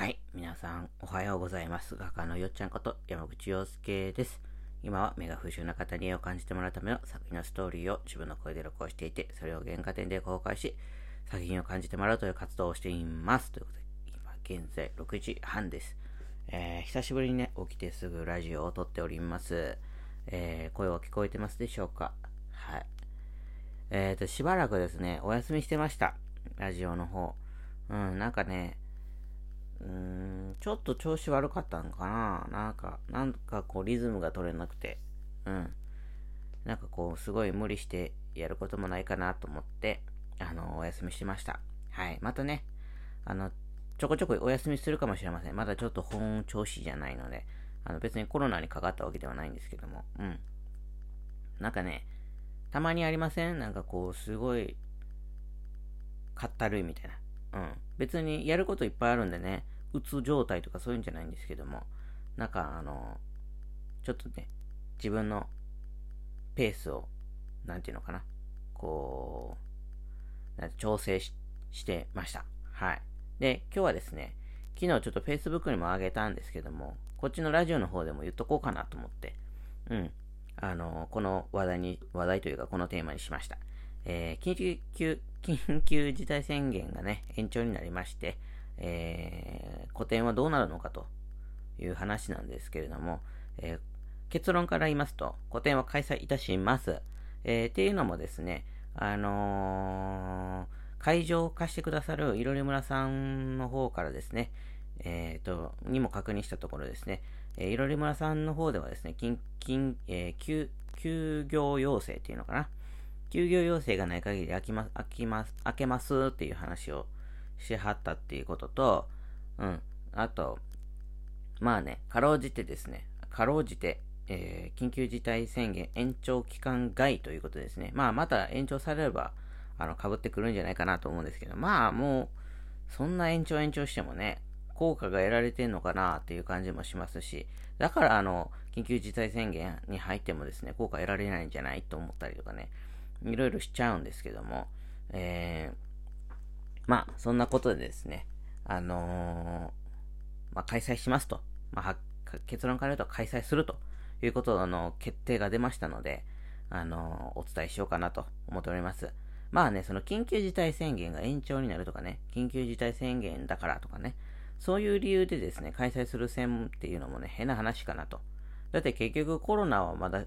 はい。皆さん、おはようございます。画家のよっちゃんこと山口洋介です。今は目が不自由な方に絵を感じてもらうための作品のストーリーを自分の声で録音していて、それを原画展で公開し、作品を感じてもらうという活動をしています。ということで、今現在6時半です。えー、久しぶりにね、起きてすぐラジオを撮っております。えー、声は聞こえてますでしょうか？はい。えーと、しばらくですね、お休みしてました。ラジオの方。うん、なんかね、うーん、ちょっと調子悪かったのかな？なんか、なんかこうリズムが取れなくて、うん。なんかこう、すごい無理してやることもないかなと思って、あの、お休みしました。はい。またね、あの、ちょこちょこお休みするかもしれません。まだちょっと本調子じゃないので、あの別にコロナにかかったわけではないんですけども、うん。なんかね、たまにありません？なんかこう、すごい、かったるいみたいな。うん。別にやることいっぱいあるんでね、うつ状態とかそういうんじゃないんですけども、なんかあの、ちょっとね、自分のペースを、なんていうのかな、こう、なんて調整ししてました。はい。で、今日はですね、昨日ちょっと Facebook にも上げたんですけども、こっちのラジオの方でも言っとこうかなと思って、うん。あの、この話題に、話題というかこのテーマにしました。えー、緊急、緊急事態宣言がね、延長になりまして、えー、個展はどうなるのかという話なんですけれども、えー、結論から言いますと、個展は開催いたします。えー、っていうのもですね、あのー、会場を貸してくださるいろり村さんの方からですね、えっ、と、にも確認したところですね、えー、いろり村さんの方ではですね、緊、緊、えー、休、休業要請っていうのかな。休業要請がない限り開きます、開きます、開けますっていう話をしはったっていうことと、うん。あと、まあね、かろうじてですね、かろうじて、えー、緊急事態宣言延長期間外ということですね。まあ、また延長されれば、あの、被ってくるんじゃないかなと思うんですけど、まあ、もう、そんな延長延長してもね、効果が得られてんのかなっていう感じもしますし、だから、あの、緊急事態宣言に入ってもですね、効果得られないんじゃないと思ったりとかね、いろいろしちゃうんですけども、えー、まあ、そんなことでですね、あのー、まあ、開催しますと。まあ、結論から言うと開催するということの決定が出ましたので、あのー、お伝えしようかなと思っております。まあね、その緊急事態宣言が延長になるとかね、緊急事態宣言だからとかね、そういう理由でですね、開催する線っていうのもね、変な話かなと。だって結局コロナはまだ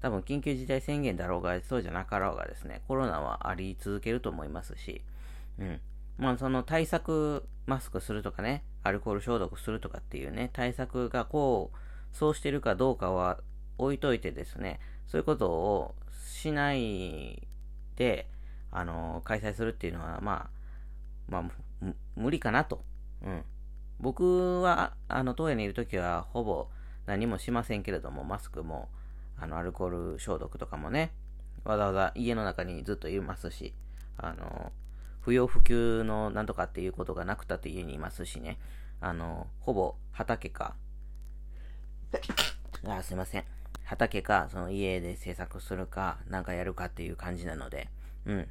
多分緊急事態宣言だろうが、そうじゃなかろうがですね、コロナはあり続けると思いますし、うん。まあその対策、マスクするとかね、アルコール消毒するとかっていうね、対策がこう、そうしてるかどうかは置いといてですね、そういうことをしないで、あの、開催するっていうのは、まあ、まあ、無理かなと。うん。僕は、あの、当園にいるときは、ほぼ何もしませんけれども、マスクも、あの、アルコール消毒とかもね、わざわざ家の中にずっといますし、あの、不要不急のなんとかっていうことがなくたって家にいますしね、あの、ほぼ畑か、あ、すいません。畑か、その家で制作するか、なんかやるかっていう感じなので、うん。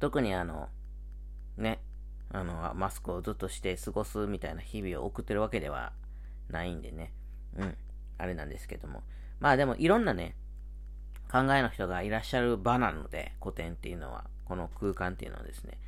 特にあの、ね、あの、マスクをずっとして過ごすみたいな日々を送ってるわけではないんでね、うん。あれなんですけども。まあでもいろんなね、考えの人がいらっしゃる場なので、古典っていうのは、この空間っていうのはですね、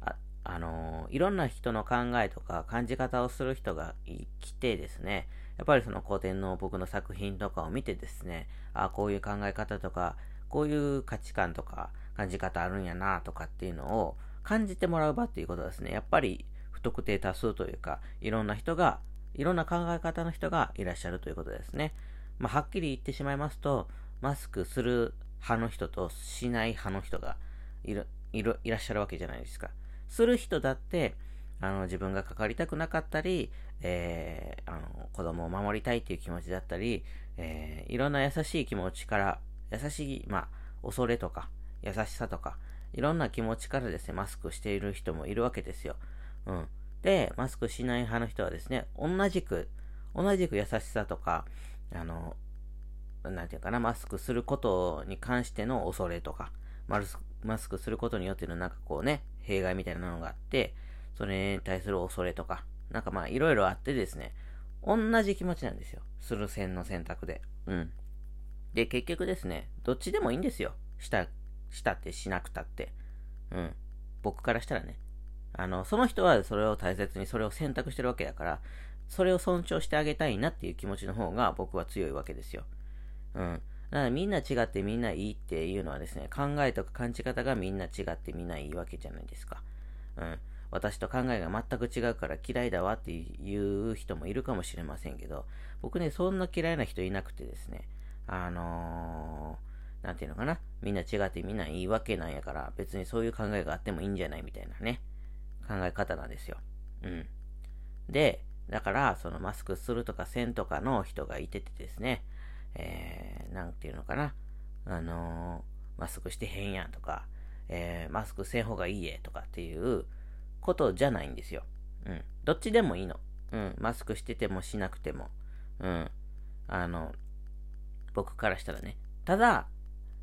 あ、あのー、いろんな人の考えとか感じ方をする人が来てですね、やっぱりその古典の僕の作品とかを見てですね、あこういう考え方とか、こういう価値観とか感じ方あるんやなとかっていうのを感じてもらう場っていうことですね、やっぱり不特定多数というか、いろんな人が、いろんな考え方の人がいらっしゃるということですね。まあ、はっきり言ってしまいますと、マスクする派の人としない派の人がいる、い、らっしゃるわけじゃないですか。する人だって、あの、自分がかかりたくなかったり、えー、あの、子供を守りたいっていう気持ちだったり、えー、いろんな優しい気持ちから、優しい、まあ、恐れとか、優しさとか、いろんな気持ちからですね、マスクしている人もいるわけですよ。うん。で、マスクしない派の人はですね、同じく、同じく優しさとか、あの、なんていうかな、マスクすることに関しての恐れとか、マスマスクすることによってのなんかこうね、弊害みたいなのがあって、それに対する恐れとか、なんかまあいろいろあってですね、同じ気持ちなんですよ。する線の選択で。うん。で、結局ですね、どっちでもいいんですよ。した、したってしなくたって。うん。僕からしたらね。あの、その人はそれを大切にそれを選択してるわけだから、それを尊重してあげたいなっていう気持ちの方が僕は強いわけですよ。うん。だからみんな違ってみんないいっていうのはですね、考えとか感じ方がみんな違ってみんないいわけじゃないですか。うん。私と考えが全く違うから嫌いだわっていう人もいるかもしれませんけど、僕ね、そんな嫌いな人いなくてですね、あのー、なんていうのかな、みんな違ってみんないいわけなんやから、別にそういう考えがあってもいいんじゃないみたいなね、考え方なんですよ。うん。で、だから、そのマスクするとかせんとかの人がいててですね、えー、なんていうのかな、あのー、マスクしてへんやんとか、えー、マスクせん方がいいえとかっていうことじゃないんですよ。うん。どっちでもいいの。うん。マスクしててもしなくても。うん。あの、僕からしたらね。ただ、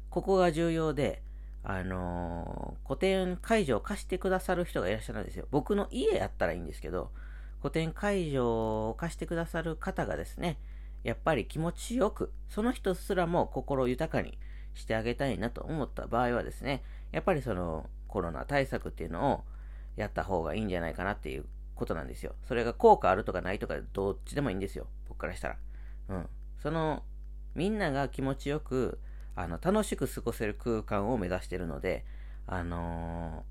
ここが重要で、あのー、古典会場を貸してくださる人がいらっしゃるんですよ。僕の家やったらいいんですけど、古典会場を貸してくださる方がですね、やっぱり気持ちよく、その人すらも心豊かにしてあげたいなと思った場合はですね、やっぱりそのコロナ対策っていうのをやった方がいいんじゃないかなっていうことなんですよ。それが効果あるとかないとかどっちでもいいんですよ。僕からしたら。うん。その、みんなが気持ちよく、あの、楽しく過ごせる空間を目指してるので、あの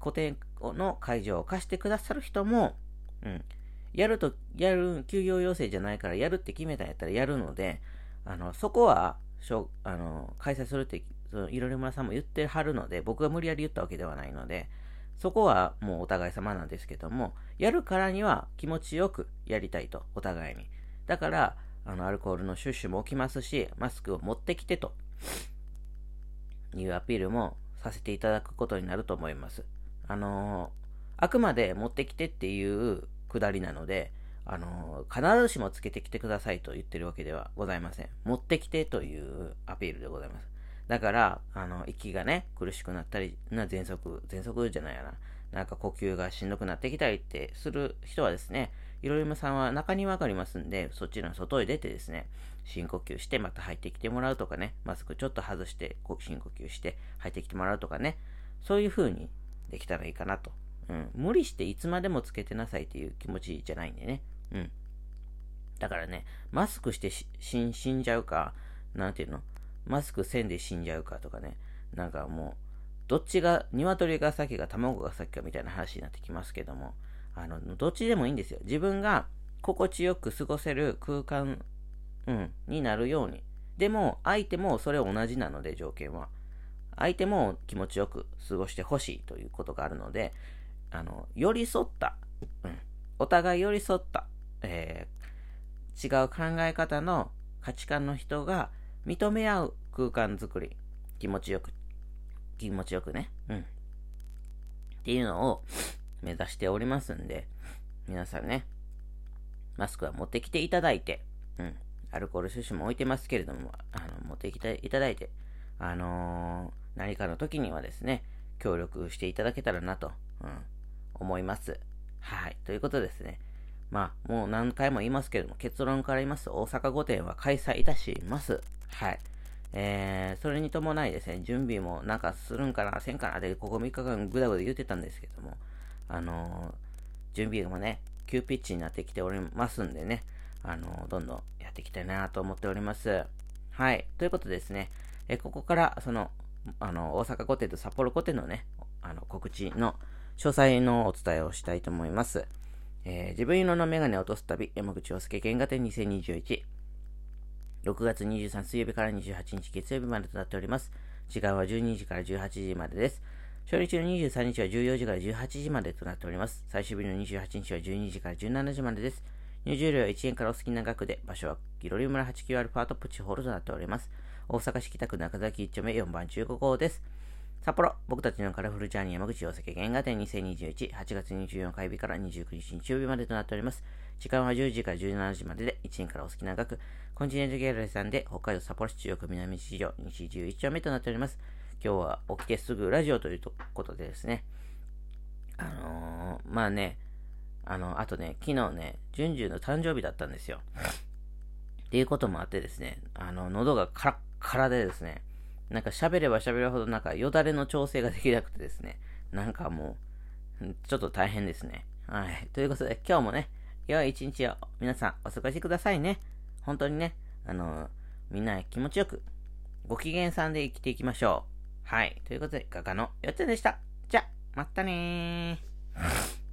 ー、古典の会場を貸してくださる人も、うん、やると、やる、休業要請じゃないからやるって決めたんやったらやるので、あの、そこは、しょあの、開催するって、そのいろり村さんも言ってはるので、僕が無理やり言ったわけではないので、そこはもうお互い様なんですけども、やるからには気持ちよくやりたいと、お互いに。だから、あの、アルコールのシュッシュも起きますし、マスクを持ってきてと、いうアピールもさせていただくことになると思います。あのー、あくまで持ってきてっていう下りなので、あの、必ずしもつけてきてくださいと言ってるわけではございません。持ってきてというアピールでございます。だから、あの、息がね、苦しくなったり、な、喘息、喘息じゃないやな。なんか呼吸がしんどくなってきたりってする人はですね、いろいろさんは中にわかりますんで、そっちの外へ出てですね、深呼吸してまた入ってきてもらうとかね、マスクちょっと外して深呼吸して入ってきてもらうとかね、そういう風にできたらいいかなとうん。無理していつまでもつけてなさいっていう気持ちじゃないんでね。うん。だからね、マスクして死んじゃうか、なんていうの？マスクせんで死んじゃうかとかね。なんかもう、どっちが、鶏が先か卵が先かみたいな話になってきますけども、あの、どっちでもいいんですよ。自分が心地よく過ごせる空間、うん、になるように。でも、相手もそれ同じなので、条件は。相手も気持ちよく過ごしてほしいということがあるので、あの、寄り添った、うん、お互い寄り添った、えー、違う考え方の価値観の人が認め合う空間づくり、気持ちよく、気持ちよくね、うん。っていうのを目指しておりますんで、皆さんね、マスクは持ってきていただいて、うん、アルコール種子も置いてますけれども、あの、持ってきていただいて、あのー、何かの時にはですね、協力していただけたらなと、うん、思います。はい。ということですね。まあ、もう何回も言いますけども、結論から言いますと、大阪御殿は開催いたします。はい。えー、それに伴いですね、準備もなんかするんかな、せんかなで、ここ3日間ぐだぐだ言ってたんですけども、あのー、準備もね、急ピッチになってきておりますんでね、あのー、どんどんやっていきたいなと思っております。はい。ということですね、えここから、その、あの、大阪御殿と札幌御殿のね、あの、告知の、詳細のお伝えをしたいと思います。えー、自分色のメガネを落とす旅、山口洋介原画展2021。6月23水曜日から28日月曜日までとなっております。時間は12時から18時までです。初日の23日は14時から18時までとなっております。最終日の28日は12時から17時までです。入場料は1円からお好きな額で、場所はギロリ村 89α トプチホールとなっております。大阪市北区中崎1丁目4番15号です。札幌、僕たちのカラフルジャーニー山口洋介原画展2021、8月24火曜日から29日日曜日までとなっております。時間は10時から17時までで、1年からお好きな額、コンチネントギャラリーさんで、北海道札幌市中央区南市場、西11丁目となっております。今日は起きてすぐラジオということでですね、あのー、まあね、あの、あとね、昨日ね、ジュンジュンの誕生日だったんですよ。っていうこともあってですね、あの、喉がカラッカラでですね、なんか喋れば喋るほどなんかよだれの調整ができなくてですね、なんかもう、ちょっと大変ですね。はい。ということで、今日もね、良い一日を皆さんお過ごしくださいね。本当にね、あのみんな気持ちよく、ご機嫌さんで生きていきましょう。はい。ということで、画家のよっちゃんでした。じゃ、またねー。